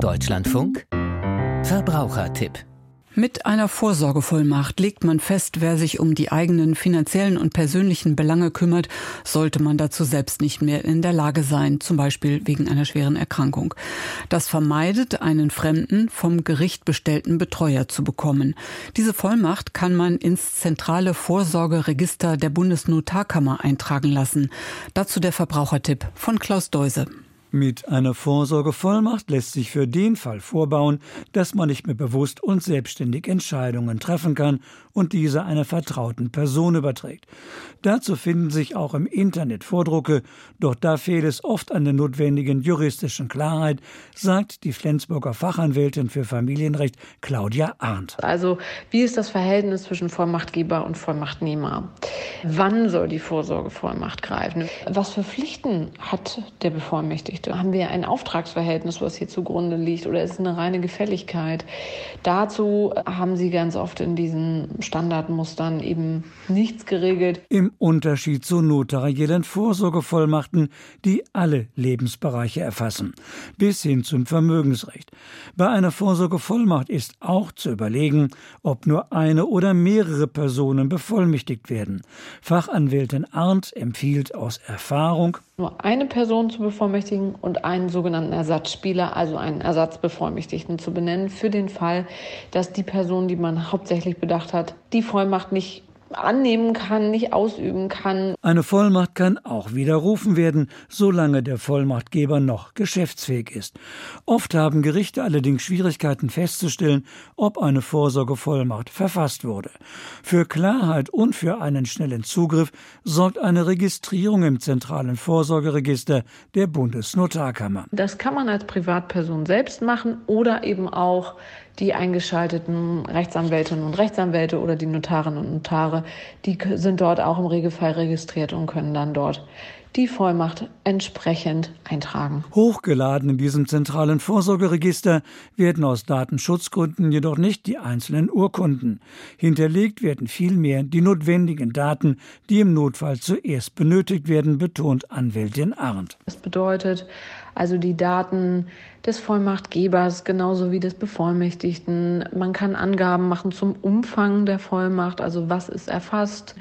Deutschlandfunk Verbrauchertipp mit einer Vorsorgevollmacht legt man fest, wer sich um die eigenen finanziellen und persönlichen Belange kümmert, sollte man dazu selbst nicht mehr in der Lage sein, zum Beispiel wegen einer schweren Erkrankung. Das vermeidet, einen fremden, vom Gericht bestellten Betreuer zu bekommen. Diese Vollmacht kann man ins zentrale Vorsorgeregister der Bundesnotarkammer eintragen lassen. Dazu der Verbrauchertipp von Klaus Deuse. Mit einer Vorsorgevollmacht lässt sich für den Fall vorbauen, dass man nicht mehr bewusst und selbstständig Entscheidungen treffen kann und diese einer vertrauten Person überträgt. Dazu finden sich auch im Internet Vordrucke, doch da fehlt es oft an der notwendigen juristischen Klarheit, sagt die Flensburger Fachanwältin für Familienrecht Claudia Arndt. Also wie ist das Verhältnis zwischen Vollmachtgeber und Vollmachtnehmer? Wann soll die Vorsorgevollmacht greifen? Was für Pflichten hat der Bevollmächtigte? Haben wir ein Auftragsverhältnis, was hier zugrunde liegt, oder ist es eine reine Gefälligkeit? Dazu haben Sie ganz oft in diesen Standardmustern eben nichts geregelt. Im Unterschied zu notariellen Vorsorgevollmachten, die alle Lebensbereiche erfassen, bis hin zum Vermögensrecht. Bei einer Vorsorgevollmacht ist auch zu überlegen, ob nur eine oder mehrere Personen bevollmächtigt werden. Fachanwältin Arndt empfiehlt aus Erfahrung, nur eine Person zu bevollmächtigen und einen sogenannten Ersatzspieler, also einen Ersatzbevollmächtigten zu benennen, für den Fall, dass die Person, die man hauptsächlich bedacht hat, die Vollmacht nicht annehmen kann, nicht ausüben kann. Eine Vollmacht kann auch widerrufen werden, solange der Vollmachtgeber noch geschäftsfähig ist. Oft haben Gerichte allerdings Schwierigkeiten festzustellen, ob eine Vorsorgevollmacht verfasst wurde. Für Klarheit und für einen schnellen Zugriff sorgt eine Registrierung im zentralen Vorsorgeregister der Bundesnotarkammer. Das kann man als Privatperson selbst machen oder eben auch die eingeschalteten Rechtsanwältinnen und Rechtsanwälte oder die Notarinnen und Notare, die sind dort auch im Regelfall registriert und können dann dort die Vollmacht entsprechend eintragen. Hochgeladen in diesem zentralen Vorsorgeregister werden aus Datenschutzgründen jedoch nicht die einzelnen Urkunden. Hinterlegt werden vielmehr die notwendigen Daten, die im Notfall zuerst benötigt werden, betont Anwältin Arndt. Das bedeutet also die Daten des Vollmachtgebers genauso wie des Bevollmächtigten. Man kann Angaben machen zum Umfang der Vollmacht, also was ist erfasst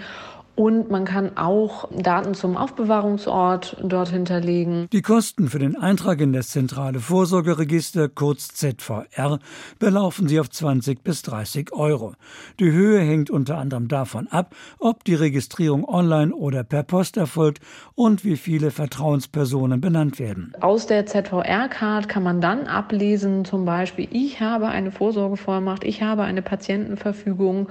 und man kann auch Daten zum Aufbewahrungsort dort hinterlegen. Die Kosten für den Eintrag in das zentrale Vorsorgeregister, kurz ZVR, belaufen sich auf 20 bis 30 Euro. Die Höhe hängt unter anderem davon ab, ob die Registrierung online oder per Post erfolgt und wie viele Vertrauenspersonen benannt werden. Aus der ZVR-Card kann man dann ablesen, zum Beispiel, ich habe eine Vorsorgevollmacht, ich habe eine Patientenverfügung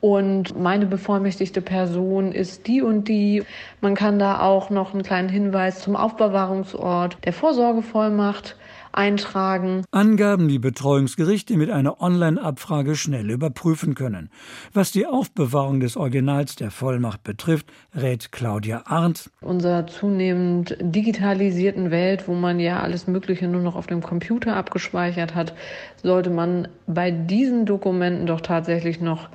und meine bevollmächtigte Person ist die und die. Man kann da auch noch einen kleinen Hinweis zum Aufbewahrungsort der Vorsorgevollmacht eintragen. Angaben, die Betreuungsgerichte mit einer Online-Abfrage schnell überprüfen können. Was die Aufbewahrung des Originals der Vollmacht betrifft, rät Claudia Arndt. Unserer zunehmend digitalisierten Welt, wo man ja alles Mögliche nur noch auf dem Computer abgespeichert hat, sollte man bei diesen Dokumenten doch tatsächlich noch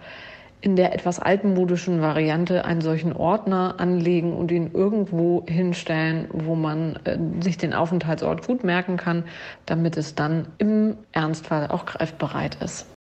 in der etwas altmodischen Variante einen solchen Ordner anlegen und ihn irgendwo hinstellen, wo man äh, sich den Aufenthaltsort gut merken kann, damit es dann im Ernstfall auch greifbereit ist.